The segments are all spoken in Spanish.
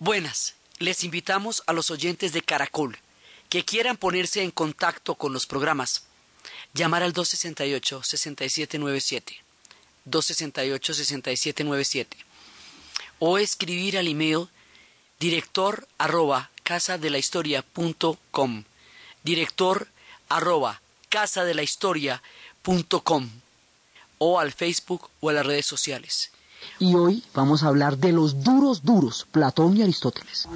Buenas, les invitamos a los oyentes de Caracol que quieran ponerse en contacto con los programas. Llamar al 268-6797, 268-6797, o escribir al email director arroba casadelahistoria.com, director arroba casadelahistoria.com, o al Facebook o a las redes sociales. Y hoy vamos a hablar de los duros duros, Platón y Aristóteles.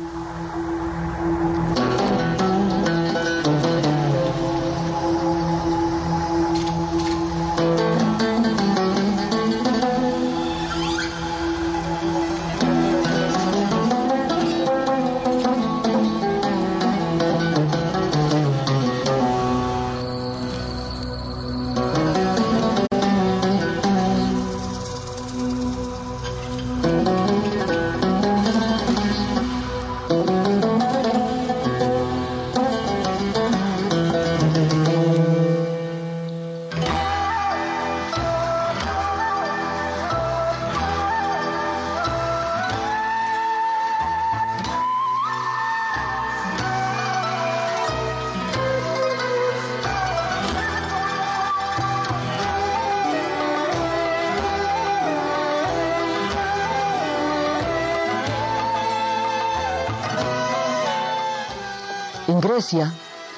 En Grecia,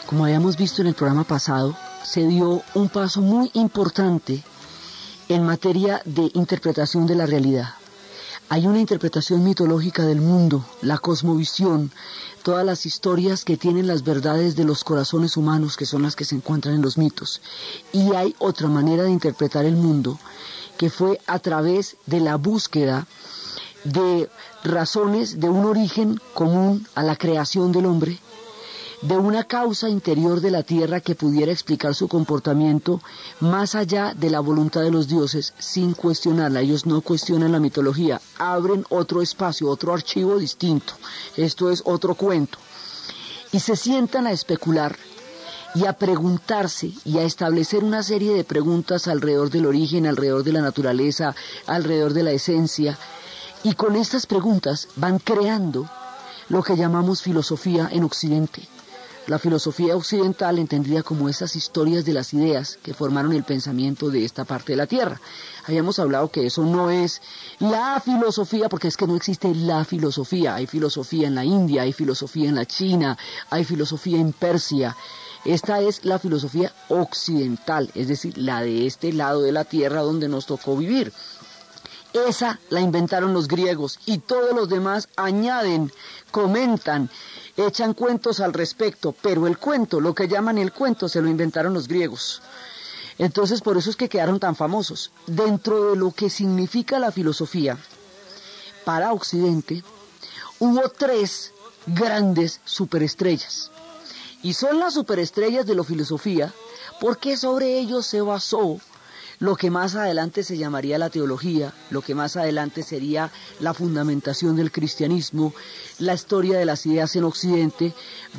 como habíamos visto en el programa pasado, se dio un paso muy importante en materia de interpretación de la realidad. Hay una interpretación mitológica del mundo, la cosmovisión, todas las historias que tienen las verdades de los corazones humanos, que son las que se encuentran en los mitos. Y hay otra manera de interpretar el mundo, que fue a través de la búsqueda de razones de un origen común a la creación del hombre de una causa interior de la tierra que pudiera explicar su comportamiento más allá de la voluntad de los dioses sin cuestionarla. Ellos no cuestionan la mitología, abren otro espacio, otro archivo distinto. Esto es otro cuento. Y se sientan a especular y a preguntarse y a establecer una serie de preguntas alrededor del origen, alrededor de la naturaleza, alrededor de la esencia. Y con estas preguntas van creando lo que llamamos filosofía en Occidente la filosofía occidental entendida como esas historias de las ideas que formaron el pensamiento de esta parte de la Tierra. Habíamos hablado que eso no es la filosofía, porque es que no existe la filosofía. Hay filosofía en la India, hay filosofía en la China, hay filosofía en Persia. Esta es la filosofía occidental, es decir, la de este lado de la Tierra donde nos tocó vivir. Esa la inventaron los griegos y todos los demás añaden, comentan echan cuentos al respecto, pero el cuento, lo que llaman el cuento, se lo inventaron los griegos. Entonces, por eso es que quedaron tan famosos. Dentro de lo que significa la filosofía para Occidente, hubo tres grandes superestrellas. Y son las superestrellas de la filosofía porque sobre ellos se basó lo que más adelante se llamaría la teología, lo que más adelante sería la fundamentación del cristianismo, la historia de las ideas en Occidente,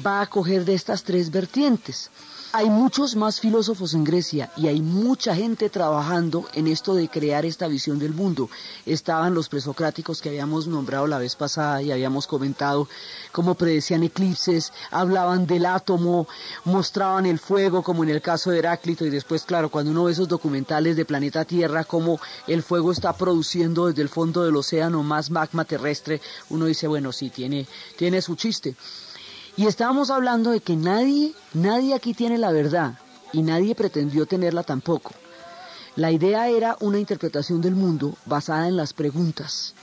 va a coger de estas tres vertientes. Hay muchos más filósofos en Grecia y hay mucha gente trabajando en esto de crear esta visión del mundo. Estaban los presocráticos que habíamos nombrado la vez pasada y habíamos comentado cómo predecían eclipses, hablaban del átomo, mostraban el fuego como en el caso de Heráclito y después, claro, cuando uno ve esos documentales de planeta Tierra, cómo el fuego está produciendo desde el fondo del océano más magma terrestre, uno dice, bueno, sí, tiene, tiene su chiste. Y estábamos hablando de que nadie, nadie aquí tiene la verdad y nadie pretendió tenerla tampoco. La idea era una interpretación del mundo basada en las preguntas.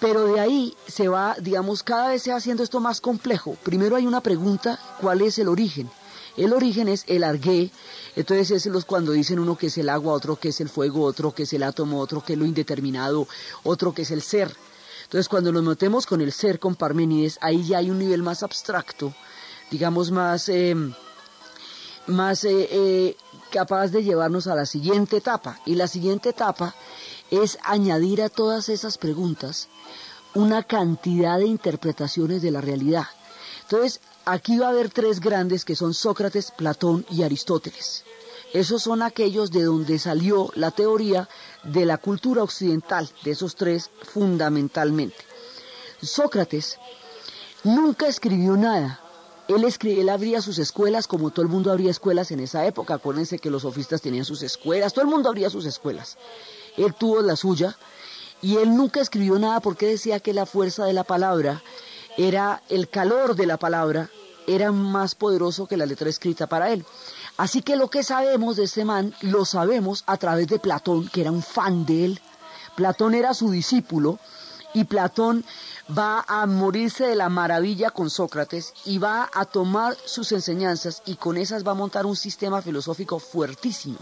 Pero de ahí se va, digamos, cada vez se va haciendo esto más complejo. Primero hay una pregunta, ¿cuál es el origen? El origen es el argué, entonces es los cuando dicen uno que es el agua, otro que es el fuego, otro que es el átomo, otro que es lo indeterminado, otro que es el ser. Entonces, cuando nos metemos con el ser, con Parménides, ahí ya hay un nivel más abstracto, digamos más, em, más eh, eh, capaz de llevarnos a la siguiente etapa. Y la siguiente etapa es añadir a todas esas preguntas una cantidad de interpretaciones de la realidad. Entonces, aquí va a haber tres grandes que son Sócrates, Platón y Aristóteles. Esos son aquellos de donde salió la teoría de la cultura occidental, de esos tres fundamentalmente. Sócrates nunca escribió nada. Él, él abría sus escuelas como todo el mundo abría escuelas en esa época. Acuérdense que los sofistas tenían sus escuelas, todo el mundo abría sus escuelas. Él tuvo la suya y él nunca escribió nada porque decía que la fuerza de la palabra era el calor de la palabra, era más poderoso que la letra escrita para él. Así que lo que sabemos de este man lo sabemos a través de Platón, que era un fan de él. Platón era su discípulo y Platón va a morirse de la maravilla con Sócrates y va a tomar sus enseñanzas y con esas va a montar un sistema filosófico fuertísimo.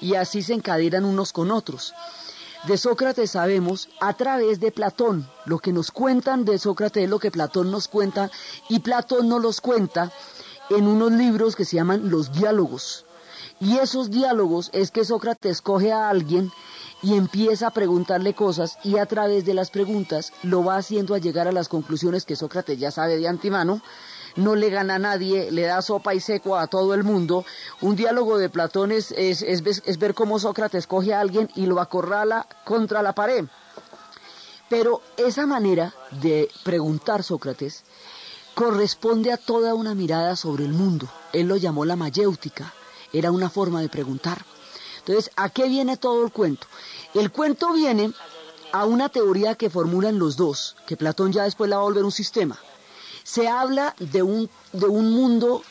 Y así se encadenan unos con otros. De Sócrates sabemos a través de Platón. Lo que nos cuentan de Sócrates es lo que Platón nos cuenta y Platón nos los cuenta en unos libros que se llaman los diálogos. Y esos diálogos es que Sócrates coge a alguien y empieza a preguntarle cosas y a través de las preguntas lo va haciendo a llegar a las conclusiones que Sócrates ya sabe de antemano no le gana a nadie, le da sopa y seco a todo el mundo. Un diálogo de Platón es, ver cómo Sócrates coge a alguien y lo acorrala contra la pared. Pero esa manera de preguntar Sócrates corresponde a toda una mirada sobre el mundo. Él lo llamó la mayéutica, era una forma de preguntar. Entonces, ¿a qué viene todo el cuento? El cuento viene a una teoría que formulan los dos, que Platón ya después la va a volver un sistema. Se habla de un, de un mundo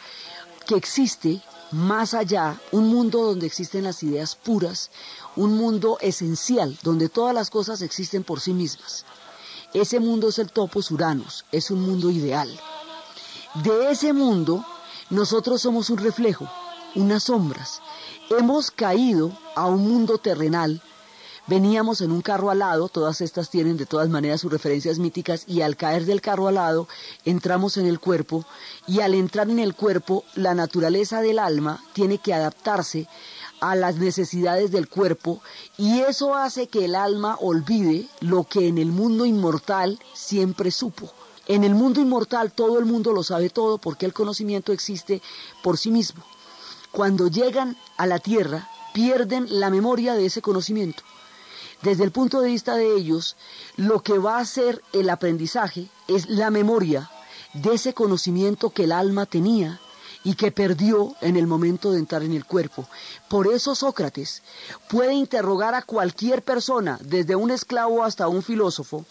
que existe más allá, un mundo donde existen las ideas puras, un mundo esencial, donde todas las cosas existen por sí mismas. Ese mundo es el topos uranos, es un mundo ideal. De ese mundo, nosotros somos un reflejo, unas sombras. Hemos caído a un mundo terrenal Veníamos en un carro alado, todas estas tienen de todas maneras sus referencias míticas, y al caer del carro alado entramos en el cuerpo, y al entrar en el cuerpo la naturaleza del alma tiene que adaptarse a las necesidades del cuerpo, y eso hace que el alma olvide lo que en el mundo inmortal siempre supo. En el mundo inmortal todo el mundo lo sabe todo porque el conocimiento existe por sí mismo. Cuando llegan a la tierra, pierden la memoria de ese conocimiento. Desde el punto de vista de ellos, lo que va a ser el aprendizaje es la memoria de ese conocimiento que el alma tenía y que perdió en el momento de entrar en el cuerpo. Por eso Sócrates puede interrogar a cualquier persona, desde un esclavo hasta un filósofo,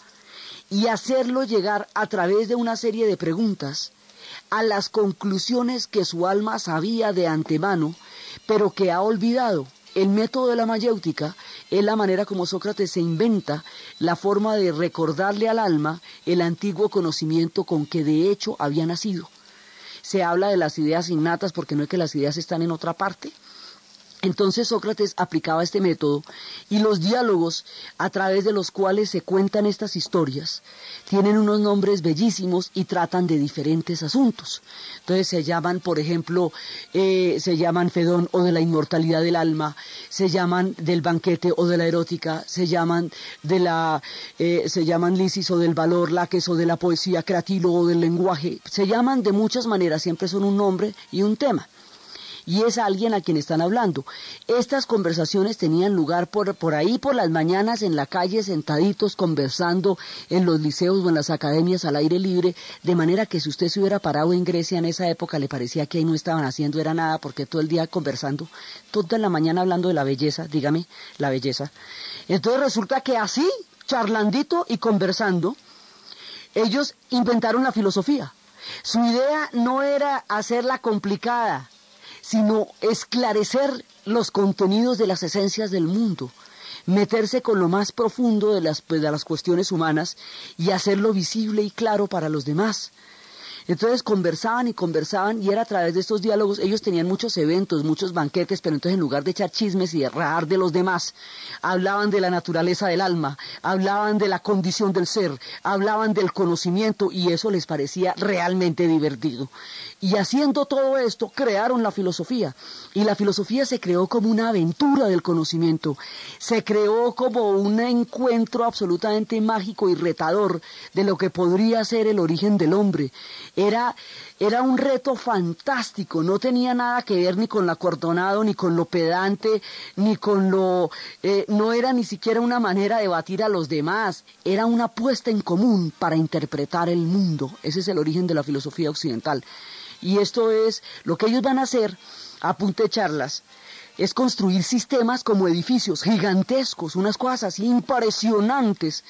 y hacerlo llegar a través de una serie de preguntas a las conclusiones que su alma sabía de antemano, pero que ha olvidado el método de la mayéutica es la manera como Sócrates se inventa la forma de recordarle al alma el antiguo conocimiento con que de hecho había nacido. Se habla de las ideas innatas porque no es que las ideas están en otra parte, entonces Sócrates aplicaba este método y los diálogos a través de los cuales se cuentan estas historias tienen unos nombres bellísimos y tratan de diferentes asuntos. Entonces se llaman, por ejemplo, eh, se llaman Fedón o de la inmortalidad del alma, se llaman del banquete o de la erótica, se llaman de la, eh, se llaman Lisis o del valor, Laques o de la poesía, Cratilo o del lenguaje, se llaman de muchas maneras, siempre son un nombre y un tema y es alguien a quien están hablando. Estas conversaciones tenían lugar por, por ahí, por las mañanas, en la calle, sentaditos, conversando en los liceos o en las academias al aire libre, de manera que si usted se hubiera parado en Grecia en esa época, le parecía que ahí no estaban haciendo era nada, porque todo el día conversando, toda la mañana hablando de la belleza, dígame, la belleza. Entonces resulta que así, charlandito y conversando, ellos inventaron la filosofía. Su idea no era hacerla complicada, sino esclarecer los contenidos de las esencias del mundo, meterse con lo más profundo de las, pues, de las cuestiones humanas y hacerlo visible y claro para los demás. Entonces conversaban y conversaban y era a través de estos diálogos, ellos tenían muchos eventos, muchos banquetes, pero entonces en lugar de echar chismes y de rajar de los demás, hablaban de la naturaleza del alma, hablaban de la condición del ser, hablaban del conocimiento y eso les parecía realmente divertido. Y haciendo todo esto, crearon la filosofía. Y la filosofía se creó como una aventura del conocimiento. Se creó como un encuentro absolutamente mágico y retador de lo que podría ser el origen del hombre. Era, era un reto fantástico, no tenía nada que ver ni con lo acordonado, ni con lo pedante, ni con lo... Eh, no era ni siquiera una manera de batir a los demás, era una puesta en común para interpretar el mundo. Ese es el origen de la filosofía occidental. Y esto es lo que ellos van a hacer a punta de charlas es construir sistemas como edificios gigantescos, unas cosas impresionantes,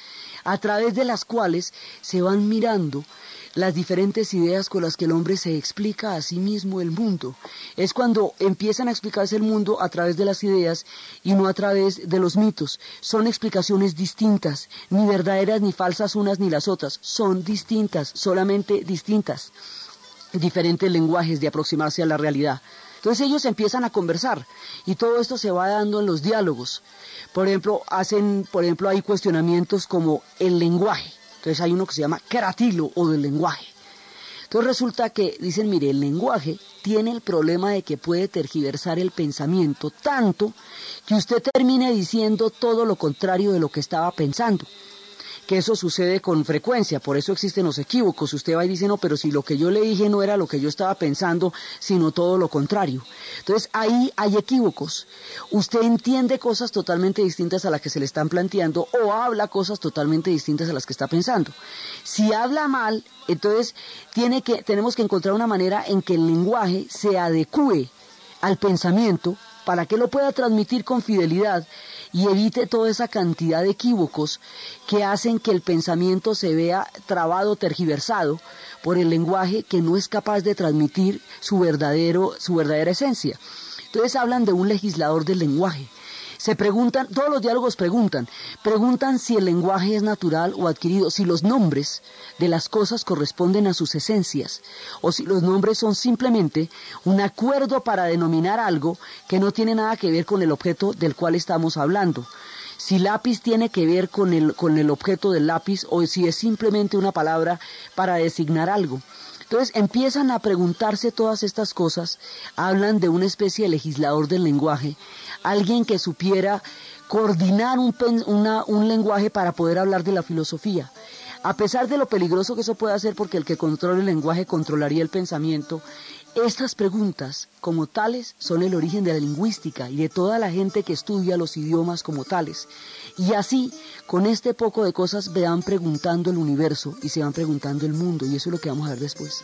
a través de las cuales se van mirando las diferentes ideas con las que el hombre se explica a sí mismo el mundo. Es cuando empiezan a explicarse el mundo a través de las ideas y no a través de los mitos. Son explicaciones distintas, ni verdaderas ni falsas unas ni las otras, son distintas, solamente distintas. Diferentes lenguajes de aproximarse a la realidad. Entonces ellos empiezan a conversar y todo esto se va dando en los diálogos. Por ejemplo, hacen, por ejemplo, hay cuestionamientos como el lenguaje. Entonces hay uno que se llama caratilo o del lenguaje. Entonces resulta que dicen, mire, el lenguaje tiene el problema de que puede tergiversar el pensamiento tanto que usted termine diciendo todo lo contrario de lo que estaba pensando que eso sucede con frecuencia, por eso existen los equívocos. Usted va y dice, no, pero si lo que yo le dije no era lo que yo estaba pensando, sino todo lo contrario. Entonces ahí hay equívocos. Usted entiende cosas totalmente distintas a las que se le están planteando o habla cosas totalmente distintas a las que está pensando. Si habla mal, entonces tiene que, tenemos que encontrar una manera en que el lenguaje se adecue al pensamiento para que lo pueda transmitir con fidelidad y evite toda esa cantidad de equívocos que hacen que el pensamiento se vea trabado, tergiversado por el lenguaje que no es capaz de transmitir su, verdadero, su verdadera esencia. Entonces hablan de un legislador del lenguaje, se preguntan, todos los diálogos preguntan, preguntan si el lenguaje es natural o adquirido, si los nombres de las cosas corresponden a sus esencias, o si los nombres son simplemente un acuerdo para denominar algo que no tiene nada que ver con el objeto del cual estamos hablando si lápiz tiene que ver con el, con el objeto del lápiz o si es simplemente una palabra para designar algo. Entonces empiezan a preguntarse todas estas cosas, hablan de una especie de legislador del lenguaje, alguien que supiera coordinar un, un lenguaje para poder hablar de la filosofía. A pesar de lo peligroso que eso puede hacer, porque el que controla el lenguaje controlaría el pensamiento, estas preguntas, como tales, son el origen de la lingüística y de toda la gente que estudia los idiomas como tales. Y así, con este poco de cosas, vean preguntando el universo y se van preguntando el mundo, y eso es lo que vamos a ver después.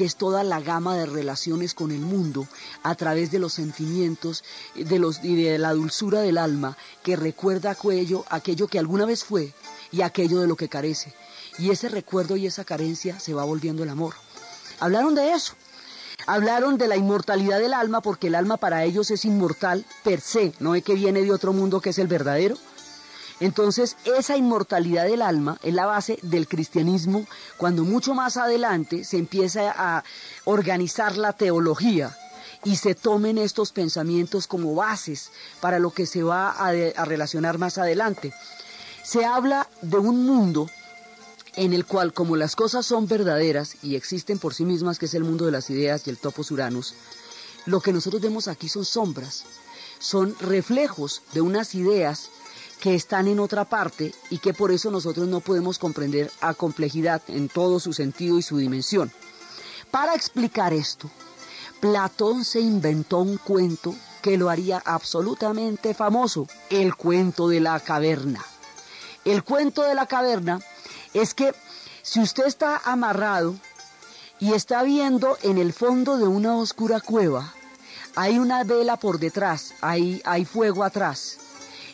Porque es toda la gama de relaciones con el mundo a través de los sentimientos de los, y de la dulzura del alma que recuerda aquello, aquello que alguna vez fue y aquello de lo que carece. Y ese recuerdo y esa carencia se va volviendo el amor. Hablaron de eso. Hablaron de la inmortalidad del alma porque el alma para ellos es inmortal per se, no es que viene de otro mundo que es el verdadero, entonces, esa inmortalidad del alma es la base del cristianismo cuando mucho más adelante se empieza a organizar la teología y se tomen estos pensamientos como bases para lo que se va a, relacionar más adelante. Se habla de un mundo en el cual, como las cosas son verdaderas y existen por sí mismas, que es el mundo de las ideas y el topos uranus, lo que nosotros vemos aquí son sombras, son reflejos de unas ideas que están en otra parte y que por eso nosotros no podemos comprender a complejidad en todo su sentido y su dimensión. Para explicar esto, Platón se inventó un cuento que lo haría absolutamente famoso, el cuento de la caverna. El cuento de la caverna es que si usted está amarrado y está viendo en el fondo de una oscura cueva, hay una vela por detrás, hay, hay fuego atrás.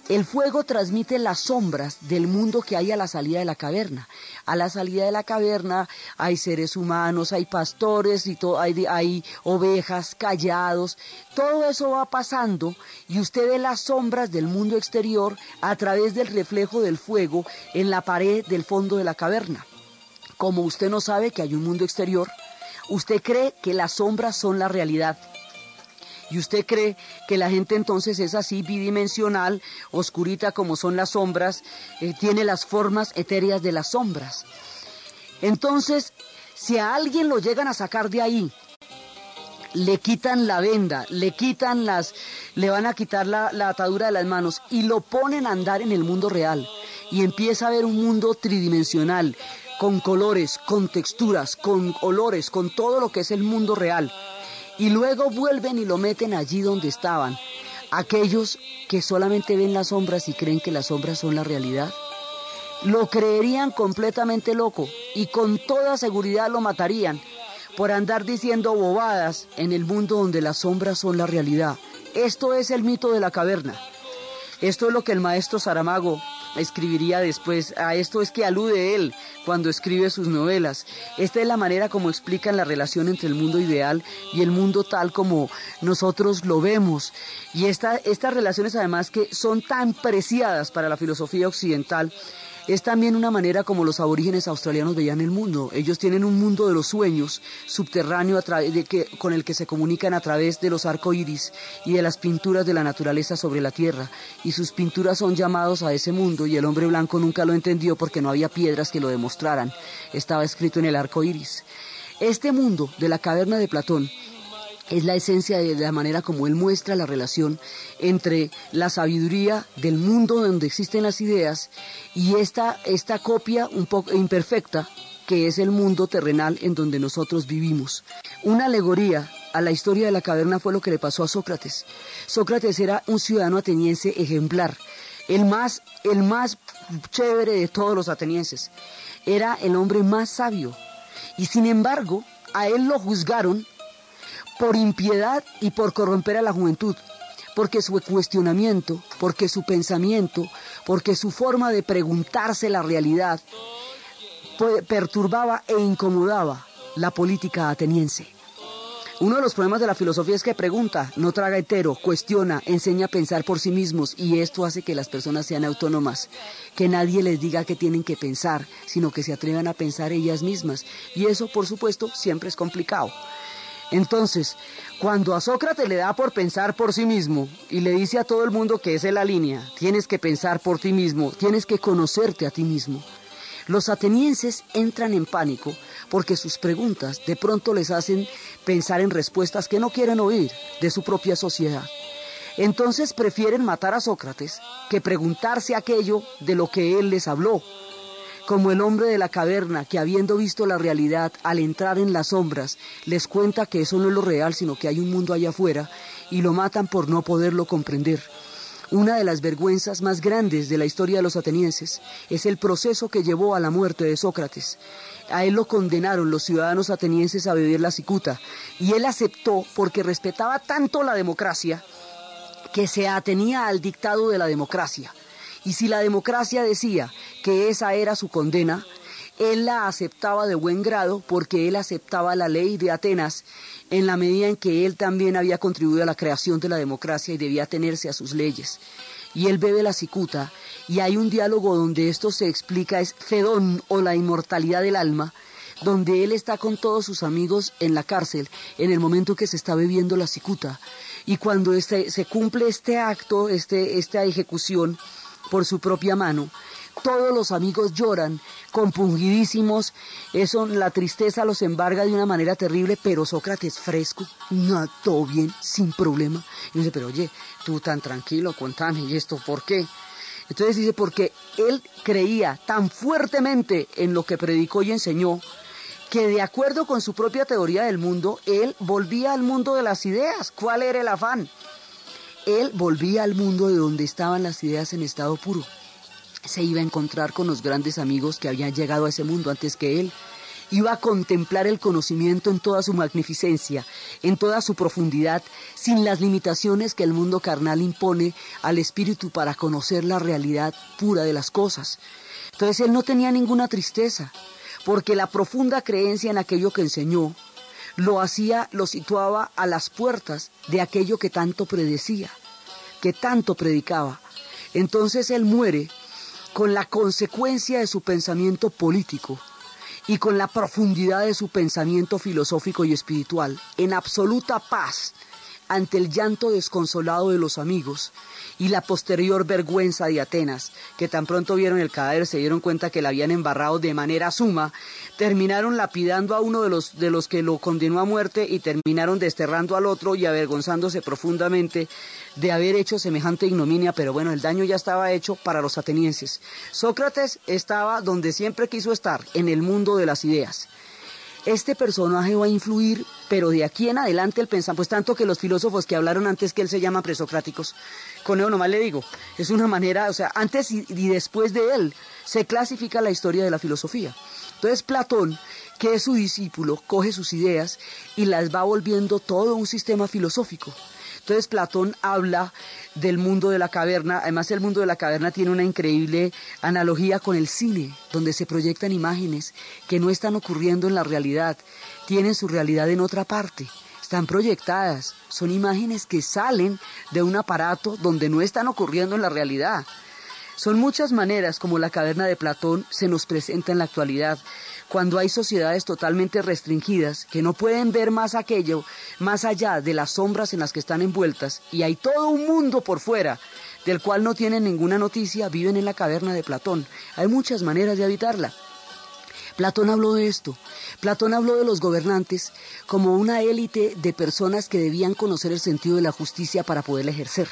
El fuego transmite las sombras del mundo que hay a la salida de la caverna. A la salida de la caverna hay seres humanos, hay pastores y hay, hay ovejas, callados. Todo eso va pasando y usted ve las sombras del mundo exterior a través del reflejo del fuego en la pared del fondo de la caverna. Como usted no sabe que hay un mundo exterior, usted cree que las sombras son la realidad y usted cree que la gente entonces es así bidimensional, oscurita como son las sombras, eh, tiene las formas etéreas de las sombras. Entonces, si a alguien lo llegan a sacar de ahí, le quitan la venda, le quitan las, le van a quitar la, la atadura de las manos y lo ponen a andar en el mundo real y empieza a ver un mundo tridimensional, con colores, con texturas, con olores, con todo lo que es el mundo real y luego vuelven y lo meten allí donde estaban. Aquellos que solamente ven las sombras y creen que las sombras son la realidad, lo creerían completamente loco y con toda seguridad lo matarían por andar diciendo bobadas en el mundo donde las sombras son la realidad. Esto es el mito de la caverna. Esto es lo que el maestro Saramago escribiría después. A esto es que alude él cuando escribe sus novelas. Esta es la manera como explican la relación entre el mundo ideal y el mundo tal como nosotros lo vemos. Y estas relaciones además que son tan preciadas para la filosofía occidental es también una manera como los aborígenes australianos veían el mundo. Ellos tienen un mundo de los sueños subterráneo con el que se comunican a través de los arcoíris y de las pinturas de la naturaleza sobre la tierra. Y sus pinturas son llamados a ese mundo y el hombre blanco nunca lo entendió porque no había piedras que lo demostraran. Estaba escrito en el arco iris. Este mundo de la caverna de Platón es la esencia de la manera como él muestra la relación entre la sabiduría del mundo donde existen las ideas y esta, esta copia un poco imperfecta que es el mundo terrenal en donde nosotros vivimos. Una alegoría a la historia de la caverna fue lo que le pasó a Sócrates. Sócrates era un ciudadano ateniense ejemplar, el más, el más chévere de todos los atenienses. Era el hombre más sabio. Y sin embargo, a él lo juzgaron por impiedad y por corromper a la juventud, porque su cuestionamiento, porque su pensamiento, porque su forma de preguntarse la realidad perturbaba e incomodaba la política ateniense. Uno de los problemas de la filosofía es que pregunta, no traga entero, cuestiona, enseña a pensar por sí mismos y esto hace que las personas sean autónomas, que nadie les diga que tienen que pensar, sino que se atrevan a pensar ellas mismas. Y eso, por supuesto, siempre es complicado. Entonces, cuando a Sócrates le da por pensar por sí mismo y le dice a todo el mundo que es en la línea, tienes que pensar por ti mismo, tienes que conocerte a ti mismo, los atenienses entran en pánico porque sus preguntas de pronto les hacen pensar en respuestas que no quieren oír de su propia sociedad. Entonces prefieren matar a Sócrates que preguntarse aquello de lo que él les habló como el hombre de la caverna que habiendo visto la realidad al entrar en las sombras, les cuenta que eso no es lo real, sino que hay un mundo allá afuera, y lo matan por no poderlo comprender. Una de las vergüenzas más grandes de la historia de los atenienses es el proceso que llevó a la muerte de Sócrates. A él lo condenaron los ciudadanos atenienses a beber la cicuta, y él aceptó porque respetaba tanto la democracia que se atenía al dictado de la democracia. Y si la democracia decía que esa era su condena, él la aceptaba de buen grado porque él aceptaba la ley de Atenas en la medida en que él también había contribuido a la creación de la democracia y debía tenerse a sus leyes. Y él bebe la cicuta y hay un diálogo donde esto se explica es Fedón o la inmortalidad del alma, donde él está con todos sus amigos en la cárcel en el momento que se está bebiendo la cicuta. Y cuando este, se cumple este acto, este, esta ejecución, por su propia mano. Todos los amigos lloran, compungidísimos, eso, la tristeza los embarga de una manera terrible, pero Sócrates fresco, no, todo bien, sin problema. Y dice, pero oye, tú tan tranquilo, contame, ¿y esto por qué? Entonces dice, porque él creía tan fuertemente en lo que predicó y enseñó, que de acuerdo con su propia teoría del mundo, él volvía al mundo de las ideas. ¿Cuál era el afán? Él volvía al mundo de donde estaban las ideas en estado puro. Se iba a encontrar con los grandes amigos que habían llegado a ese mundo antes que él iba a contemplar el conocimiento en toda su magnificencia, en toda su profundidad, sin las limitaciones que el mundo carnal impone al espíritu para conocer la realidad pura de las cosas. Entonces él no tenía ninguna tristeza, porque la profunda creencia en aquello que enseñó lo hacía, lo situaba a las puertas de aquello que tanto predecía, que tanto predicaba. Entonces él muere con la consecuencia de su pensamiento político, y con la profundidad de su pensamiento filosófico y espiritual, en absoluta paz ante el llanto desconsolado de los amigos y la posterior vergüenza de Atenas, que tan pronto vieron el cadáver se dieron cuenta que la habían embarrado de manera suma, terminaron lapidando a uno de los, de los que lo condenó a muerte y terminaron desterrando al otro y avergonzándose profundamente de haber hecho semejante ignominia, pero bueno, el daño ya estaba hecho para los atenienses. Sócrates estaba donde siempre quiso estar, en el mundo de las ideas este personaje va a influir, pero de aquí en adelante el pensamiento, pues tanto que los filósofos que hablaron antes que él se llaman presocráticos, con eso nomás le digo, es una manera, o sea, antes y, y después de él se clasifica la historia de la filosofía. Entonces Platón, que es su discípulo, coge sus ideas y las va volviendo todo un sistema filosófico. Entonces Platón habla del mundo de la caverna, además el mundo de la caverna tiene una increíble analogía con el cine, donde se proyectan imágenes que no están ocurriendo en la realidad, tienen su realidad en otra parte, están proyectadas, son imágenes que salen de un aparato donde no están ocurriendo en la realidad. Son muchas maneras como la caverna de Platón se nos presenta en la actualidad, cuando hay sociedades totalmente restringidas que no pueden ver más aquello, más allá de las sombras en las que están envueltas, y hay todo un mundo por fuera del cual no tienen ninguna noticia, viven en la caverna de Platón. Hay muchas maneras de habitarla. Platón habló de esto. Platón habló de los gobernantes como una élite de personas que debían conocer el sentido de la justicia para poderla ejercer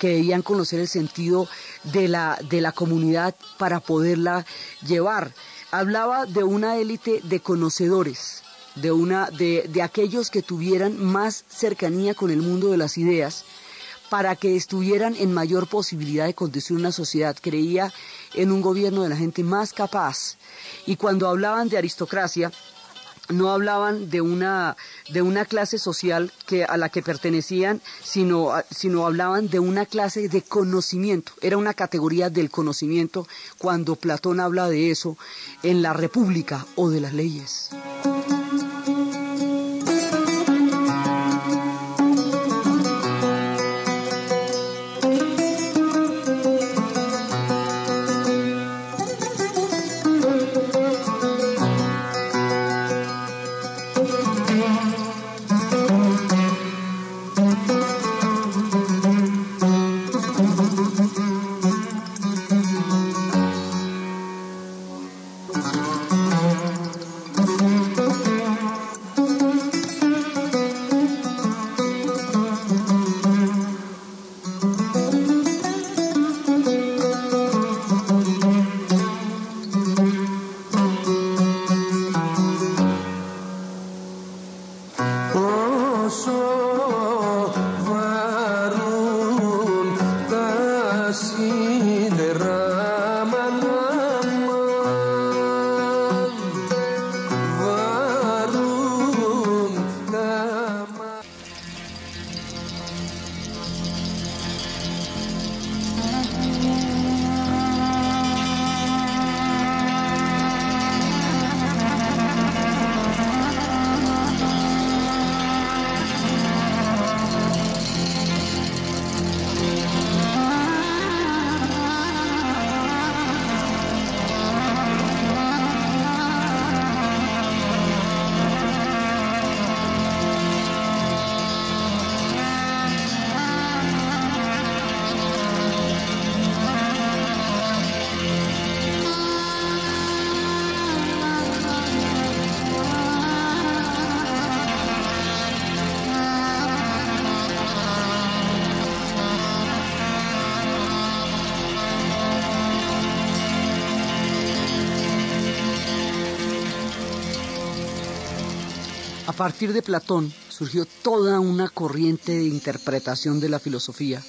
que debían conocer el sentido de la, de la comunidad para poderla llevar. Hablaba de una élite de conocedores, de, una, de, de aquellos que tuvieran más cercanía con el mundo de las ideas, para que estuvieran en mayor posibilidad de conducir una sociedad. Creía en un gobierno de la gente más capaz. Y cuando hablaban de aristocracia, no hablaban de una, de una clase social que, a la que pertenecían, sino, sino hablaban de una clase de conocimiento. Era una categoría del conocimiento cuando Platón habla de eso en la República o de las leyes. Partir de Platón surgió toda una corriente de interpretación de la filosofía,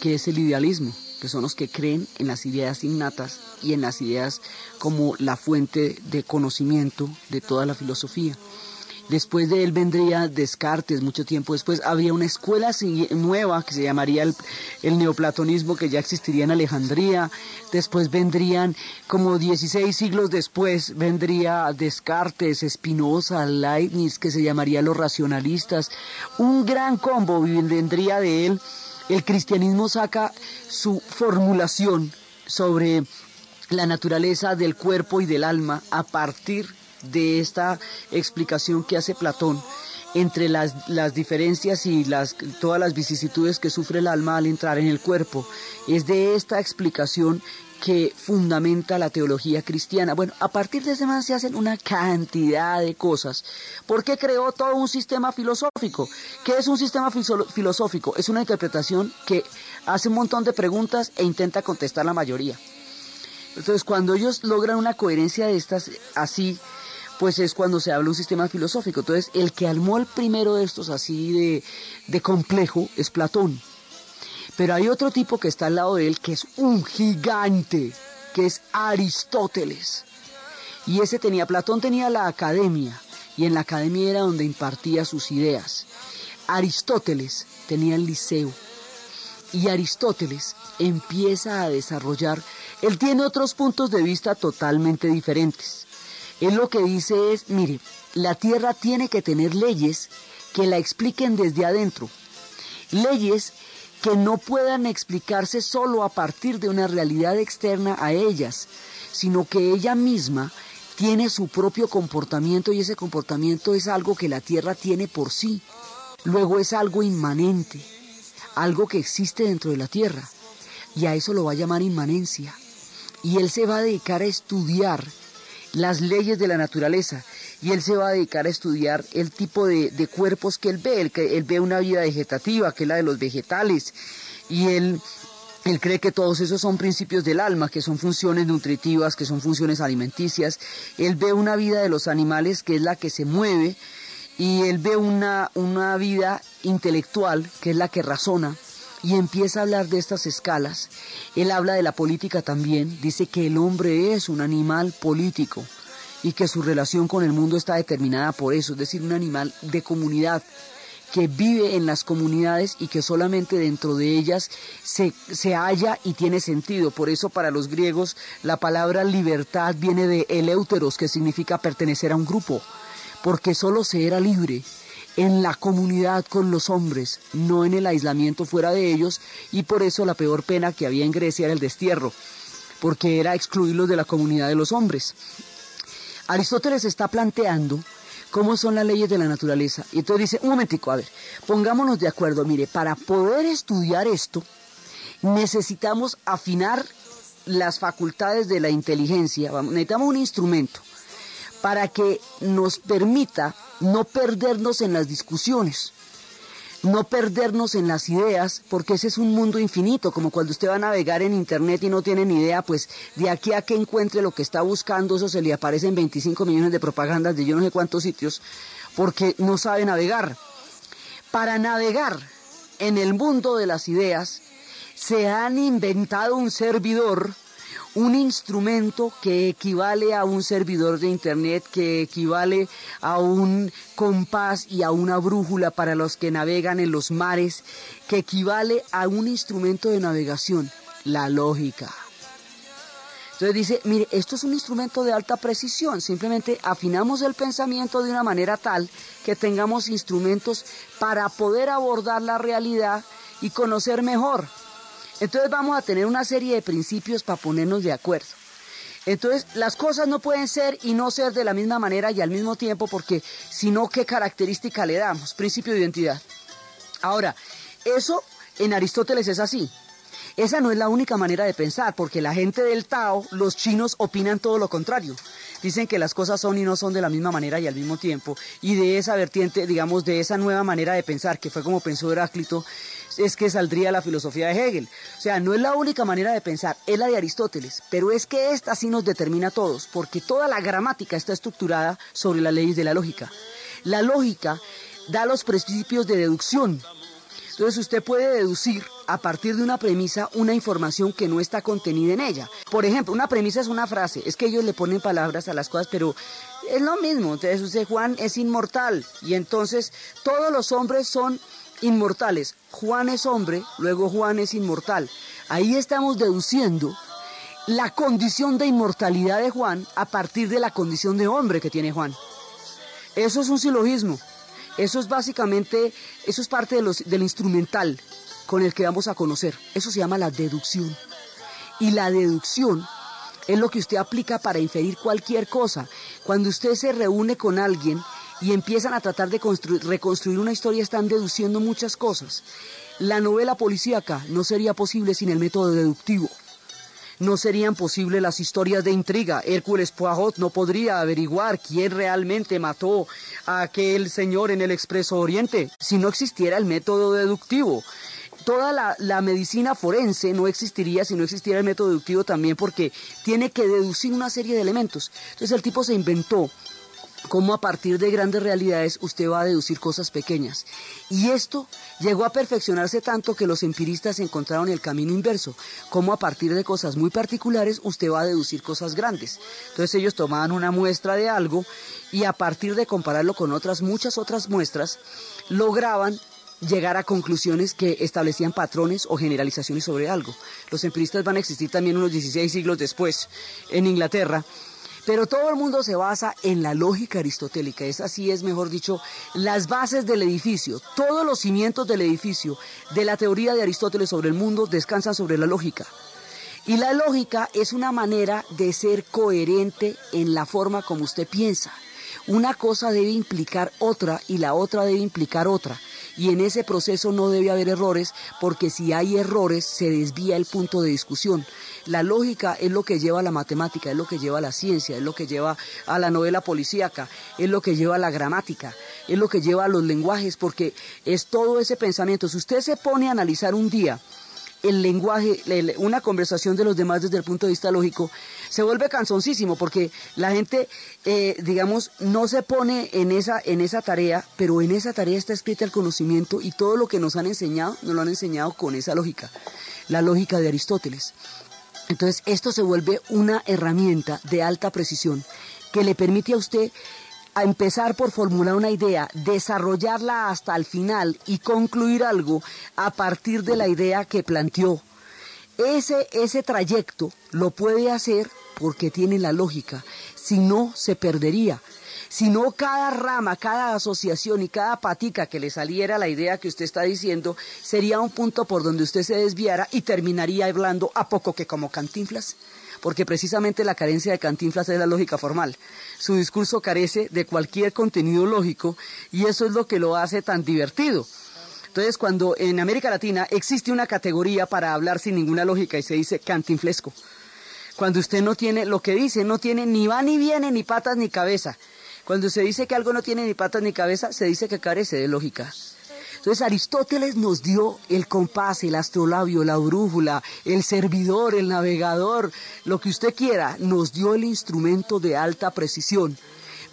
que es el idealismo, que son los que creen en las ideas innatas y en las ideas como la fuente de conocimiento de toda la filosofía. Después de él vendría Descartes, mucho tiempo después. Habría una escuela nueva que se llamaría el, neoplatonismo, que ya existiría en Alejandría. Después vendrían, como 16 siglos después, vendría Descartes, Spinoza, Leibniz, que se llamaría los racionalistas. Un gran combo vendría de él. El cristianismo saca su formulación sobre la naturaleza del cuerpo y del alma a partir de esta explicación que hace Platón entre las, diferencias y las, todas las vicisitudes que sufre el alma al entrar en el cuerpo. Es de esta explicación que fundamenta la teología cristiana. Bueno, a partir de ese man se hacen una cantidad de cosas. ¿Por qué creó todo un sistema filosófico? ¿Qué es un sistema filosófico? Es una interpretación que hace un montón de preguntas e intenta contestar la mayoría. Entonces, cuando ellos logran una coherencia de estas así, pues es cuando se habla de un sistema filosófico. Entonces, el que armó el primero de estos así de, de complejo es Platón. Pero hay otro tipo que está al lado de él que es un gigante, que es Aristóteles. Y ese tenía, Platón tenía la academia, y en la academia era donde impartía sus ideas. Aristóteles tenía el liceo. Y Aristóteles empieza a desarrollar, él tiene otros puntos de vista totalmente diferentes. Él lo que dice es, mire, la Tierra tiene que tener leyes que la expliquen desde adentro. Leyes que no puedan explicarse solo a partir de una realidad externa a ellas, sino que ella misma tiene su propio comportamiento y ese comportamiento es algo que la Tierra tiene por sí. Luego es algo inmanente, algo que existe dentro de la Tierra. Y a eso lo va a llamar inmanencia. Y él se va a dedicar a estudiar las leyes de la naturaleza y él se va a dedicar a estudiar el tipo de, cuerpos que él ve. Él, él, ve una vida vegetativa, que es la de los vegetales, y él, él cree que todos esos son principios del alma, que son funciones nutritivas, que son funciones alimenticias. Él ve una vida de los animales, que es la que se mueve, y él ve una, una vida intelectual, que es la que razona, y empieza a hablar de estas escalas. Él habla de la política también, dice que el hombre es un animal político y que su relación con el mundo está determinada por eso, es decir, un animal de comunidad que vive en las comunidades y que solamente dentro de ellas se, se halla y tiene sentido. Por eso para los griegos la palabra libertad viene de eleuteros, que significa pertenecer a un grupo, porque solo se era libre en la comunidad con los hombres, no en el aislamiento fuera de ellos, y por eso la peor pena que había en Grecia era el destierro, porque era excluirlos de la comunidad de los hombres. Aristóteles está planteando cómo son las leyes de la naturaleza, y entonces dice, un momentico, a ver, pongámonos de acuerdo, mire, para poder estudiar esto, necesitamos afinar las facultades de la inteligencia, necesitamos un instrumento para que nos permita no perdernos en las discusiones, no perdernos en las ideas, porque ese es un mundo infinito, como cuando usted va a navegar en Internet y no tiene ni idea, pues de aquí a que encuentre lo que está buscando, eso se le aparecen 25 millones de propagandas de yo no sé cuántos sitios, porque no sabe navegar. Para navegar en el mundo de las ideas, se han inventado un servidor un instrumento que equivale a un servidor de Internet, que equivale a un compás y a una brújula para los que navegan en los mares, que equivale a un instrumento de navegación, la lógica. Entonces dice, mire, esto es un instrumento de alta precisión, simplemente afinamos el pensamiento de una manera tal que tengamos instrumentos para poder abordar la realidad y conocer mejor entonces vamos a tener una serie de principios para ponernos de acuerdo. Entonces, las cosas no pueden ser y no ser de la misma manera y al mismo tiempo porque si no, ¿qué característica le damos? Principio de identidad. Ahora, eso en Aristóteles es así. Esa no es la única manera de pensar, porque la gente del Tao, los chinos, opinan todo lo contrario. Dicen que las cosas son y no son de la misma manera y al mismo tiempo. Y de esa vertiente, digamos, de esa nueva manera de pensar, que fue como pensó Heráclito, es que saldría la filosofía de Hegel. O sea, no es la única manera de pensar, es la de Aristóteles, pero es que esta sí nos determina a todos, porque toda la gramática está estructurada sobre las leyes de la lógica. La lógica da los principios de deducción. Entonces usted puede deducir a partir de una premisa una información que no está contenida en ella. Por ejemplo, una premisa es una frase, es que ellos le ponen palabras a las cosas, pero es lo mismo. Entonces usted, Juan es inmortal y entonces todos los hombres son inmortales. Juan es hombre, luego Juan es inmortal. Ahí estamos deduciendo la condición de inmortalidad de Juan a partir de la condición de hombre que tiene Juan. Eso es un silogismo. Eso es básicamente, eso es parte del instrumental con el que vamos a conocer. Eso se llama la deducción. Y la deducción es lo que usted aplica para inferir cualquier cosa. Cuando usted se reúne con alguien y empiezan a tratar de reconstruir una historia, están deduciendo muchas cosas. La novela policíaca no sería posible sin el método deductivo. No serían posibles las historias de intriga. Hércules Poirot no podría averiguar quién realmente mató a aquel señor en el Expreso Oriente si no existiera el método deductivo toda la, la, medicina forense no existiría si no existiera el método deductivo también porque tiene que deducir una serie de elementos. Entonces el tipo se inventó cómo a partir de grandes realidades usted va a deducir cosas pequeñas. Y esto llegó a perfeccionarse tanto que los empiristas encontraron el camino inverso, cómo a partir de cosas muy particulares usted va a deducir cosas grandes. Entonces ellos tomaban una muestra de algo y a partir de compararlo con otras, muchas otras muestras, lograban llegar a conclusiones que establecían patrones o generalizaciones sobre algo. Los empiristas van a existir también unos 16 siglos después en Inglaterra pero todo el mundo se basa en la lógica aristotélica, es así, es mejor dicho, las bases del edificio, todos los cimientos del edificio, de la teoría de Aristóteles sobre el mundo, descansan sobre la lógica. Y la lógica es una manera de ser coherente en la forma como usted piensa. Una cosa debe implicar otra y la otra debe implicar otra y en ese proceso no debe haber errores porque si hay errores se desvía el punto de discusión. La lógica es lo que lleva a la matemática, es lo que lleva a la ciencia, es lo que lleva a la novela policíaca, es lo que lleva a la gramática, es lo que lleva a los lenguajes porque es todo ese pensamiento. Si usted se pone a analizar un día, el lenguaje, una conversación de los demás desde el punto de vista lógico, se vuelve cansoncísimo porque la gente, eh, digamos, no se pone en esa, en esa tarea, pero en esa tarea está escrita el conocimiento y todo lo que nos han enseñado, nos lo han enseñado con esa lógica, la lógica de Aristóteles. Entonces, esto se vuelve una herramienta de alta precisión que le permite a usted a empezar por formular una idea, desarrollarla hasta el final y concluir algo a partir de la idea que planteó. Ese, ese trayecto lo puede hacer porque tiene la lógica, si no se perdería. Si no, cada rama, cada asociación y cada patica que le saliera la idea que usted está diciendo sería un punto por donde usted se desviara y terminaría hablando a poco que como cantinflas porque precisamente la carencia de Cantinflas es la lógica formal. Su discurso carece de cualquier contenido lógico y eso es lo que lo hace tan divertido. Entonces, cuando en América Latina existe una categoría para hablar sin ninguna lógica y se dice cantinflesco, cuando usted no tiene, lo que dice no tiene ni va ni viene, ni patas ni cabeza. Cuando se dice que algo no tiene ni patas ni cabeza, se dice que carece de lógica. Entonces Aristóteles nos dio el compás, el astrolabio, la brújula, el servidor, el navegador, lo que usted quiera, nos dio el instrumento de alta precisión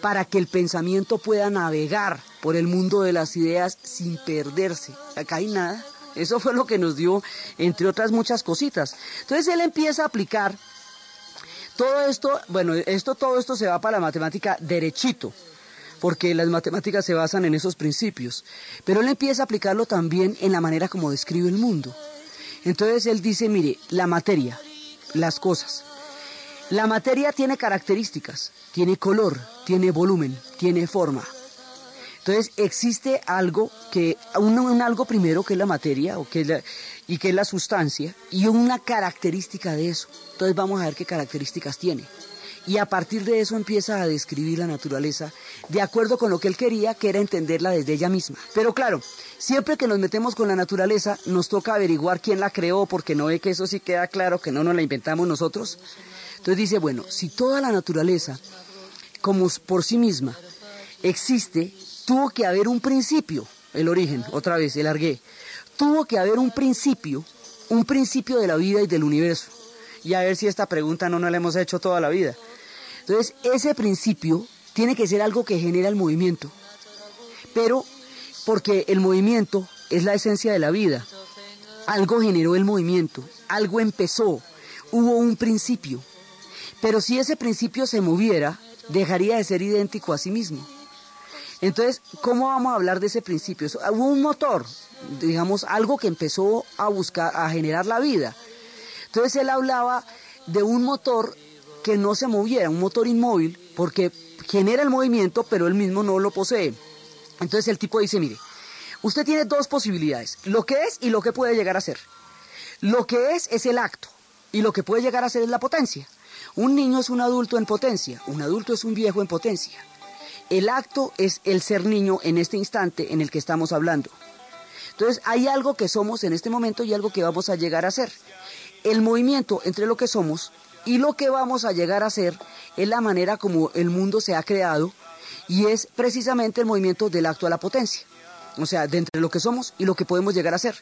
para que el pensamiento pueda navegar por el mundo de las ideas sin perderse. Acá hay nada. Eso fue lo que nos dio, entre otras muchas cositas. Entonces él empieza a aplicar todo esto, bueno, esto, todo esto se va para la matemática derechito porque las matemáticas se basan en esos principios. Pero él empieza a aplicarlo también en la manera como describe el mundo. Entonces él dice, mire, la materia, las cosas. La materia tiene características, tiene color, tiene volumen, tiene forma. Entonces existe algo que, un, algo primero que es la materia o que y que es la sustancia y una característica de eso. Entonces vamos a ver qué características tiene y a partir de eso empieza a describir la naturaleza de acuerdo con lo que él quería, que era entenderla desde ella misma. Pero claro, siempre que nos metemos con la naturaleza nos toca averiguar quién la creó porque no ve que eso sí queda claro que no nos la inventamos nosotros. Entonces dice, bueno, si toda la naturaleza como por sí misma existe, tuvo que haber un principio, el origen, otra vez, el argué, tuvo que haber un principio, un principio de la vida y del universo. Y a ver si esta pregunta no nos la hemos hecho toda la vida. Entonces, ese principio tiene que ser algo que genera el movimiento. pero porque el movimiento es la esencia de la vida. Algo generó el movimiento, algo empezó, hubo un principio. Pero si ese principio se moviera, dejaría de ser idéntico a sí mismo. Entonces, ¿cómo vamos a hablar de ese principio? Hubo un motor, digamos, algo que empezó a buscar, a generar la vida. Entonces él hablaba de un motor que no se moviera, un motor inmóvil, porque genera el movimiento, pero él mismo no lo posee. Entonces el tipo dice, mire, usted tiene dos posibilidades, lo que es y lo que puede llegar a ser. Lo que es es el acto y lo que puede llegar a ser es la potencia. Un niño es un adulto en potencia, un adulto es un viejo en potencia. El acto es el ser niño en este instante en el que estamos hablando. Entonces hay algo que somos en este momento y algo que vamos a llegar a ser. El movimiento entre lo que somos y lo que vamos a llegar a ser es la manera como el mundo se ha creado y es precisamente el movimiento del acto a la potencia. O sea, de entre lo que somos y lo que podemos llegar a ser.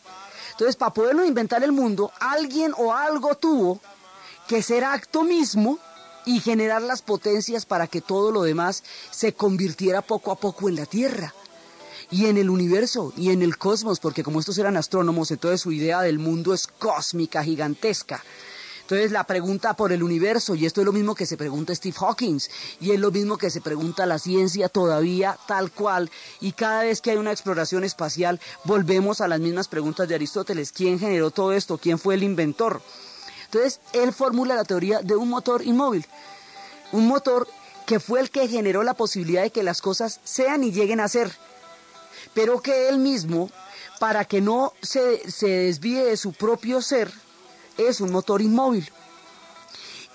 Entonces, para poderlo inventar el mundo, alguien o algo tuvo que ser acto mismo y generar las potencias para que todo lo demás se convirtiera poco a poco en la Tierra y en el universo y en el cosmos, porque como estos eran astrónomos, entonces su idea del mundo es cósmica, gigantesca. Entonces la pregunta por el universo, y esto es lo mismo que se pregunta Steve Hawking, y es lo mismo que se pregunta la ciencia todavía tal cual, y cada vez que hay una exploración espacial volvemos a las mismas preguntas de Aristóteles, ¿quién generó todo esto? ¿Quién fue el inventor? Entonces, él formula la teoría de un motor inmóvil, un motor que fue el que generó la posibilidad de que las cosas sean y lleguen a ser, pero que él mismo, para que no se, se desvíe de su propio ser, es un motor inmóvil.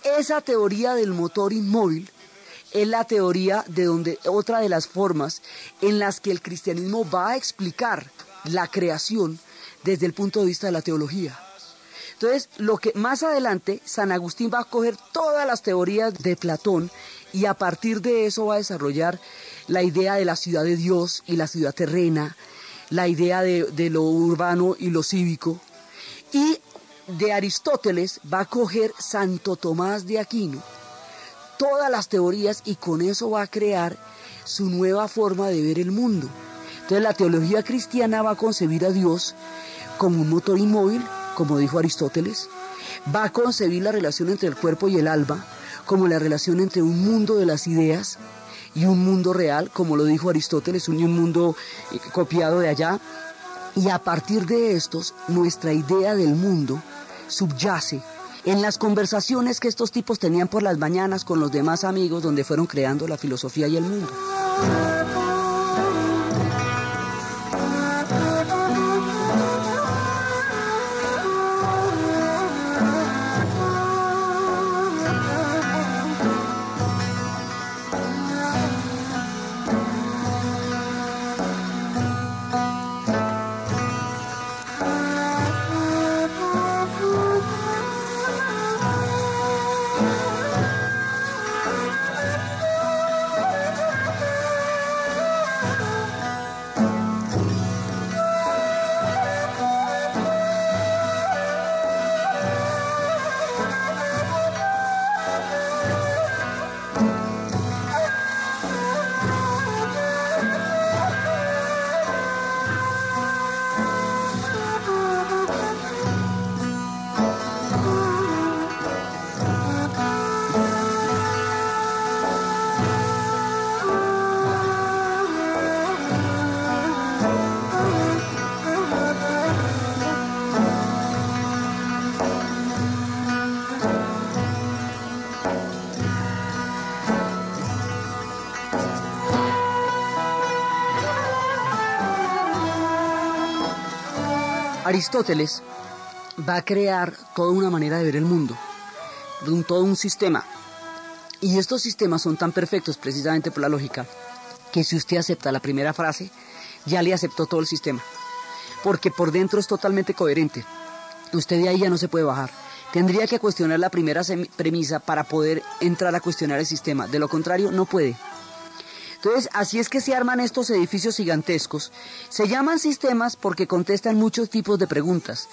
Esa teoría del motor inmóvil es la teoría de donde otra de las formas en las que el cristianismo va a explicar la creación desde el punto de vista de la teología. Entonces, lo que más adelante San Agustín va a coger todas las teorías de Platón y a partir de eso va a desarrollar la idea de la ciudad de Dios y la ciudad terrena, la idea de, de lo urbano y lo cívico. Y de Aristóteles va a coger Santo Tomás de Aquino, todas las teorías y con eso va a crear su nueva forma de ver el mundo. Entonces la teología cristiana va a concebir a Dios como un motor inmóvil como dijo Aristóteles, va a concebir la relación entre el cuerpo y el alma como la relación entre un mundo de las ideas y un mundo real, como lo dijo Aristóteles, un mundo eh, copiado de allá. Y a partir de estos, nuestra idea del mundo subyace en las conversaciones que estos tipos tenían por las mañanas con los demás amigos donde fueron creando la filosofía y el mundo. Aristóteles va a crear toda una manera de ver el mundo, un, todo un sistema. Y estos sistemas son tan perfectos precisamente por la lógica que si usted acepta la primera frase, ya le aceptó todo el sistema. Porque por dentro es totalmente coherente. Usted de ahí ya no se puede bajar. Tendría que cuestionar la primera premisa para poder entrar a cuestionar el sistema. De lo contrario, no puede. Entonces, así es que se arman estos edificios gigantescos. Se llaman sistemas porque contestan muchos tipos de preguntas.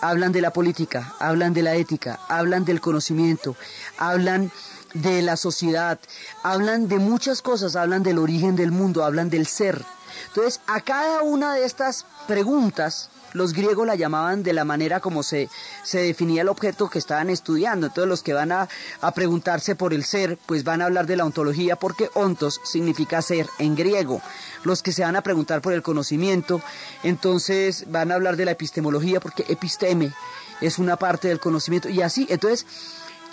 Hablan de la política, hablan de la ética, hablan del conocimiento, hablan de la sociedad, hablan de muchas cosas, hablan del origen del mundo, hablan del ser. Entonces, a cada una de estas preguntas, los griegos la llamaban de la manera como se, se definía el objeto que estaban estudiando. Entonces los que van a, a, preguntarse por el ser, pues van a hablar de la ontología porque ontos significa ser en griego. Los que se van a preguntar por el conocimiento, entonces van a hablar de la epistemología porque episteme es una parte del conocimiento y así. Entonces,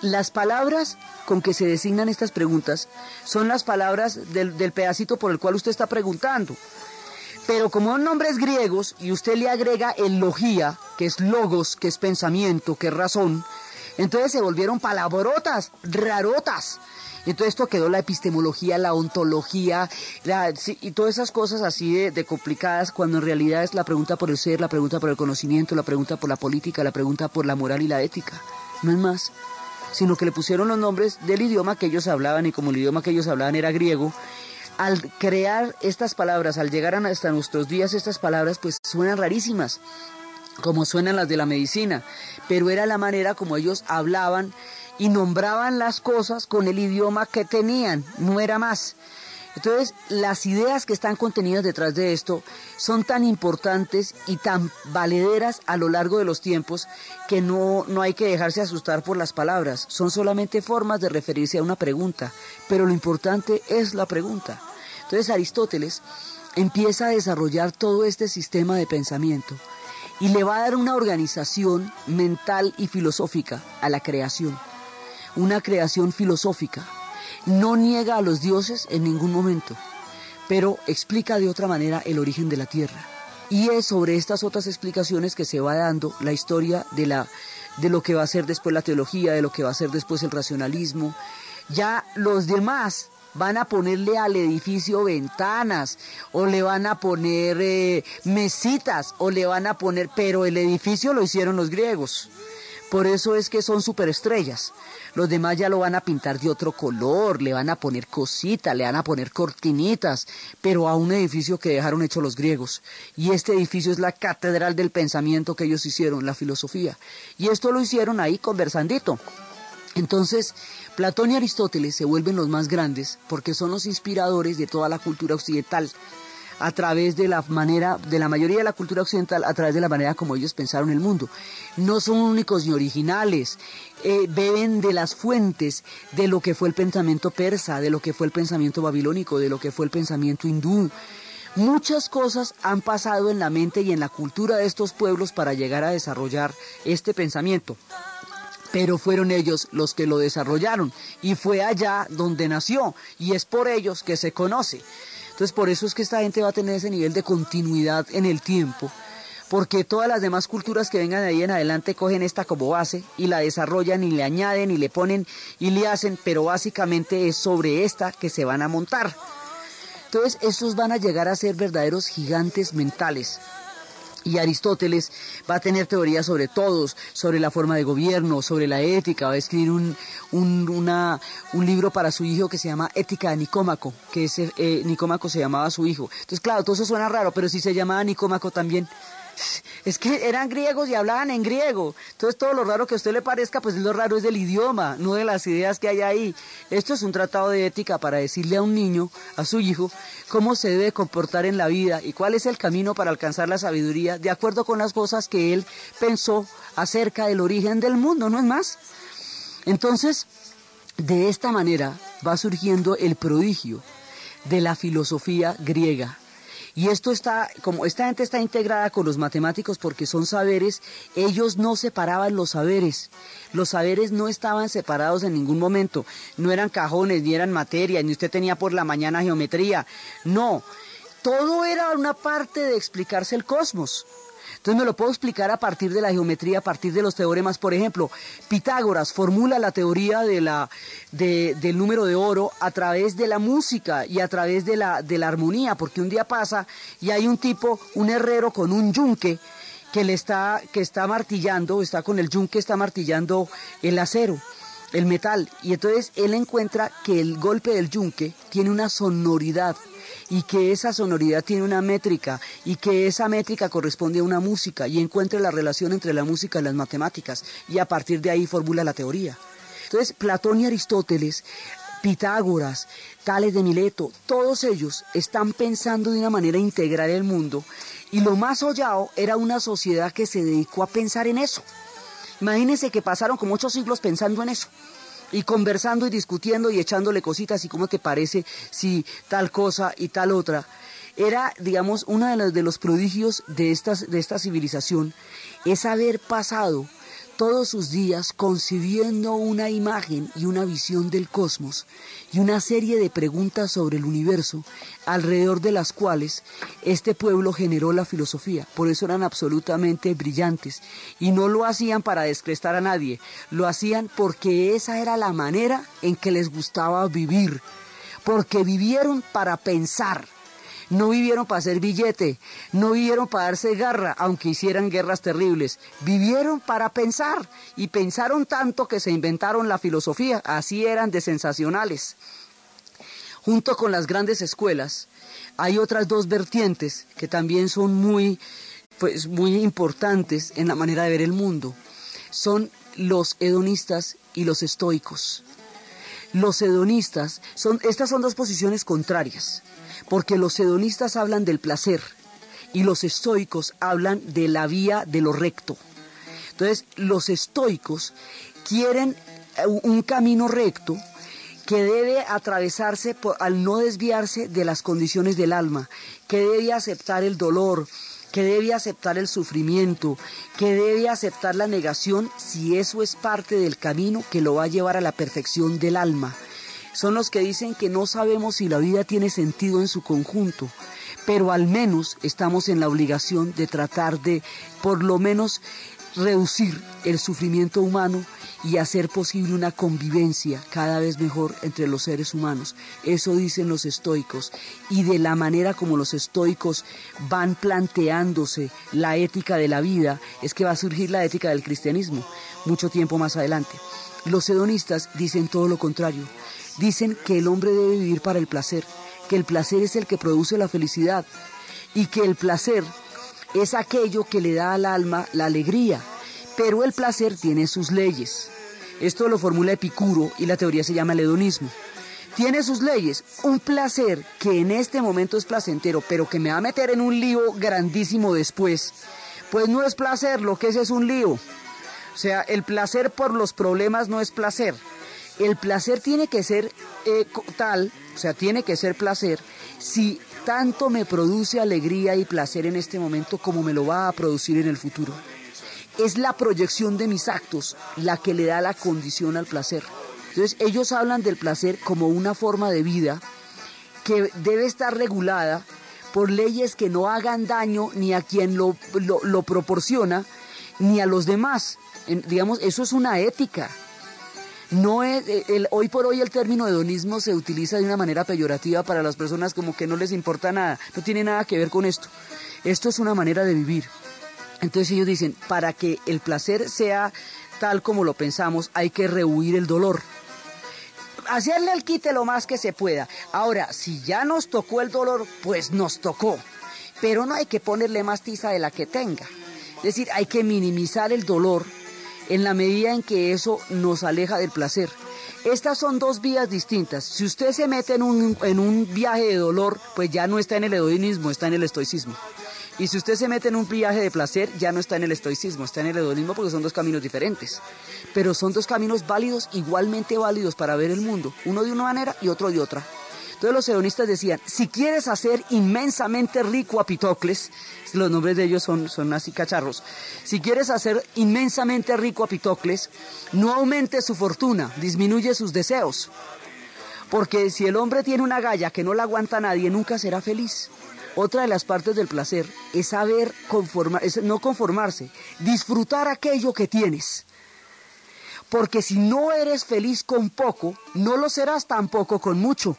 las palabras con que se designan estas preguntas son las palabras del, del pedacito por el cual usted está preguntando. Pero como son nombres griegos y usted le agrega el logía, que es logos, que es pensamiento, que es razón, entonces se volvieron palabrotas, rarotas. Entonces esto quedó la epistemología, la ontología, y todas esas cosas así de, de, complicadas, cuando en realidad es la pregunta por el ser, la pregunta por el conocimiento, la pregunta por la política, la pregunta por la moral y la ética. No es más, sino que le pusieron los nombres del idioma que ellos hablaban y como el idioma que ellos hablaban era griego, al crear estas palabras, al llegar hasta nuestros días estas palabras, pues suenan rarísimas, como suenan las de la medicina, pero era la manera como ellos hablaban y nombraban las cosas con el idioma que tenían, no era más. Entonces, las ideas que están contenidas detrás de esto son tan importantes y tan valederas a lo largo de los tiempos que no, no hay que dejarse asustar por las palabras. Son solamente formas de referirse a una pregunta, pero lo importante es la pregunta. Entonces, Aristóteles empieza a desarrollar todo este sistema de pensamiento y le va a dar una organización mental y filosófica a la creación, una creación filosófica no niega a los dioses en ningún momento, pero explica de otra manera el origen de la tierra. Y es sobre estas otras explicaciones que se va dando la historia de, la, de lo que va a ser después la teología, de lo que va a ser después el racionalismo. Ya los demás van a ponerle al edificio ventanas o le van a poner eh, mesitas o le van a poner, pero el edificio lo hicieron los griegos. Por eso es que son superestrellas. Los demás ya lo van a pintar de otro color, le van a poner cositas, le van a poner cortinitas, pero a un edificio que dejaron hecho los griegos. Y este edificio es la catedral del pensamiento que ellos hicieron, la filosofía. Y esto lo hicieron ahí conversandito. Entonces, Platón y Aristóteles se vuelven los más grandes porque son los inspiradores de toda la cultura occidental a través de la manera, de la mayoría de la cultura occidental, a través de la manera como ellos pensaron el mundo. No son únicos ni originales, eh, beben de las fuentes de lo que fue el pensamiento persa, de lo que fue el pensamiento babilónico, de lo que fue el pensamiento hindú. Muchas cosas han pasado en la mente y en la cultura de estos pueblos para llegar a desarrollar este pensamiento pero fueron ellos los que lo desarrollaron y fue allá donde nació y es por ellos que se conoce. Entonces por eso es que esta gente va a tener ese nivel de continuidad en el tiempo, porque todas las demás culturas que vengan de ahí en adelante cogen esta como base y la desarrollan y le añaden y le ponen y le hacen, pero básicamente es sobre esta que se van a montar. Entonces estos van a llegar a ser verdaderos gigantes mentales, y Aristóteles va a tener teorías sobre todos, sobre la forma de gobierno, sobre la ética, va a escribir un, un, una, un libro para su hijo que se llama Ética de Nicómaco, que ese, eh, Nicómaco se llamaba su hijo. Entonces, claro, todo eso suena raro, pero si se llamaba Nicómaco también, es que eran griegos y hablaban en griego. Entonces todo lo raro que a usted le parezca, pues lo raro es del idioma, no de las ideas que hay ahí. Esto es un tratado de ética para decirle a un niño, a su hijo, cómo se debe comportar en la vida y cuál es el camino para alcanzar la sabiduría de acuerdo con las cosas que él pensó acerca del origen del mundo, ¿no es más? Entonces, de esta manera va surgiendo el prodigio de la filosofía griega y esto está, como esta gente está integrada con los matemáticos porque son saberes, ellos no separaban los saberes. Los saberes no estaban separados en ningún momento. No eran cajones, ni eran materia, ni usted tenía por la mañana geometría. No. Todo era una parte de explicarse el cosmos. Entonces me lo puedo explicar a partir de la geometría, a partir de los teoremas. Por ejemplo, Pitágoras formula la teoría del número de oro a través de la música y a través de la, de la armonía, porque un día pasa y hay un tipo, un herrero con un yunque, que le está, que está martillando, está con el yunque, está martillando el acero el metal. Y entonces él encuentra que el golpe del yunque tiene una sonoridad y que esa sonoridad tiene una métrica y que esa métrica corresponde a una música y encuentra la relación entre la música y las matemáticas y a partir de ahí formula la teoría. Entonces Platón y Aristóteles Pitágoras, Tales de Mileto, todos ellos están pensando de una manera integral el mundo y lo más hollado era una sociedad que se dedicó a pensar en eso. Imagínense que pasaron como ocho siglos pensando en eso y conversando y discutiendo y echándole cositas y cómo te parece si tal cosa y tal otra. Era, digamos, uno de los, de los prodigios de, estas, de esta civilización, es haber pasado todos sus días concibiendo una imagen y una visión del cosmos y una serie de preguntas sobre el universo alrededor de las cuales este pueblo generó la filosofía. Por eso eran absolutamente brillantes. Y no lo hacían para descrestar a nadie, lo hacían porque esa era la manera en que les gustaba vivir, porque vivieron para pensar no vivieron para hacer billete, no vivieron para darse garra, aunque hicieran guerras terribles. Vivieron para pensar y pensaron tanto que se inventaron la filosofía. Así eran de sensacionales. Junto con las grandes escuelas, hay otras dos vertientes que también son muy, pues, muy importantes en la manera de ver el mundo. Son los hedonistas y los estoicos. Los hedonistas son, estas son dos posiciones contrarias porque los hedonistas hablan del placer y los estoicos hablan de la vía de lo recto. Entonces, los estoicos quieren eh, un camino recto que debe atravesarse al no desviarse de las condiciones del alma, que debe aceptar el dolor, que debe aceptar el sufrimiento, que debe aceptar la negación si eso es parte del camino que lo va a llevar a la perfección del alma son los que dicen que no sabemos si la vida tiene sentido en su conjunto, pero al menos estamos en la obligación de tratar de, por lo menos, reducir el sufrimiento humano y hacer posible una convivencia cada vez mejor entre los seres humanos. Eso dicen los estoicos. Y de la manera como los estoicos van planteándose la ética de la vida, es que va a surgir la ética del cristianismo mucho tiempo más adelante. Los hedonistas dicen todo lo contrario. Dicen que el hombre debe vivir para el placer, que el placer es el que produce la felicidad y que el placer es aquello que le da al alma la alegría, pero el placer tiene sus leyes. Esto lo formula Epicuro y la teoría se llama el hedonismo. Tiene sus leyes, un placer que en este momento es placentero, pero que me va a meter en un lío grandísimo después. Pues no es placer, lo que es es un lío. O sea, el placer por los problemas no es placer el placer tiene que ser eh, tal, o sea, tiene que ser placer, si tanto me produce alegría y placer en este momento como me lo va a producir en el futuro. Es la proyección de mis actos la que le da la condición al placer. Entonces ellos hablan del placer como una forma de vida que debe estar regulada por leyes que no hagan daño ni a quien lo, lo, proporciona, ni a los demás. digamos, eso es una ética. No es, eh, el, hoy por hoy el término hedonismo se utiliza de una manera peyorativa para las personas como que no les importa nada, no tiene nada que ver con esto. Esto es una manera de vivir. Entonces ellos dicen, para que el placer sea tal como lo pensamos, hay que rehuir el dolor. Hacerle el quite lo más que se pueda. Ahora, si ya nos tocó el dolor, pues nos tocó. Pero no hay que ponerle más tiza de la que tenga. Es decir, hay que minimizar el dolor en la medida en que eso nos aleja del placer. Estas son dos vías distintas. Si usted se mete en un, en un viaje de dolor, pues ya no está en el hedonismo, está en el estoicismo. Y si usted se mete en un viaje de placer, ya no está en el estoicismo, está en el hedonismo porque son dos caminos diferentes. Pero son dos caminos válidos, igualmente válidos para ver el mundo, uno de una manera y otro de otra. Entonces los hedonistas decían, si quieres hacer inmensamente rico a Pitocles, los nombres de ellos son, son así cacharros, si quieres hacer inmensamente rico a Pitocles, no aumente su fortuna, disminuye sus deseos. Porque si el hombre tiene una galla que no la aguanta nadie, nunca será feliz. Otra de las partes del placer es saber conformar, es no conformarse, disfrutar aquello que tienes. Porque si no eres feliz con poco, no lo serás tampoco con mucho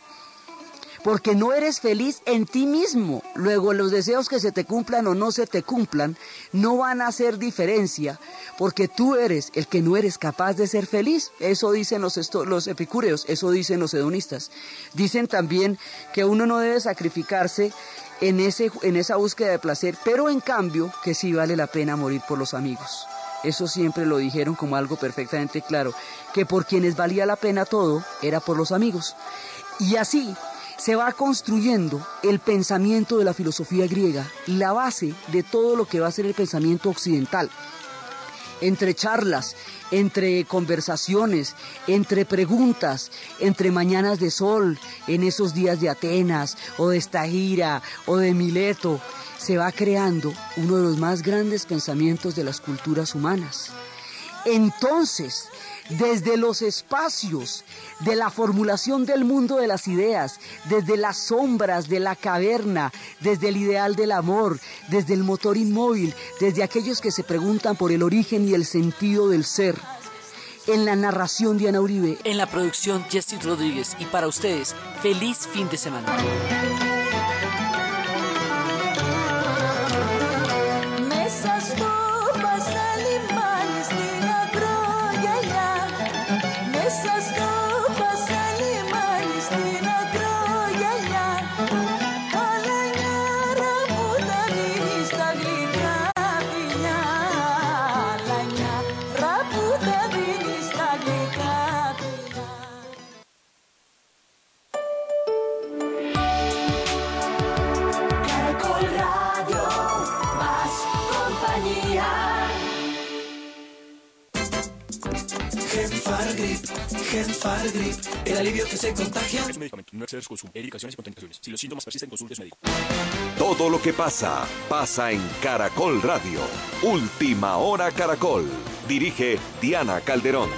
porque no eres feliz en ti mismo. Luego los deseos que se te cumplan o no se te cumplan no van a hacer diferencia, porque tú eres el que no eres capaz de ser feliz. Eso dicen los, los epicúreos, eso dicen los hedonistas. Dicen también que uno no debe sacrificarse en, ese, en esa búsqueda de placer, pero en cambio que sí vale la pena morir por los amigos. Eso siempre lo dijeron como algo perfectamente claro, que por quienes valía la pena todo era por los amigos. Y así se va construyendo el pensamiento de la filosofía griega, la base de todo lo que va a ser el pensamiento occidental. Entre charlas, entre conversaciones, entre preguntas, entre mañanas de sol, en esos días de Atenas, o de Estagira, o de Mileto, se va creando uno de los más grandes pensamientos de las culturas humanas. Entonces, desde los espacios de la formulación del mundo de las ideas, desde las sombras de la caverna, desde el ideal del amor, desde el motor inmóvil, desde aquellos que se preguntan por el origen y el sentido del ser. En la narración Diana Uribe. En la producción Jesse Rodríguez. Y para ustedes, feliz fin de semana. Genfargrip, el alivio que se contagia. Es un medicamento, no exceder su consumo. Indicaciones y contraindicaciones. Si los síntomas persisten, consulte a médico. Todo lo que pasa, pasa en Caracol Radio. Última hora Caracol. Dirige Diana Calderón.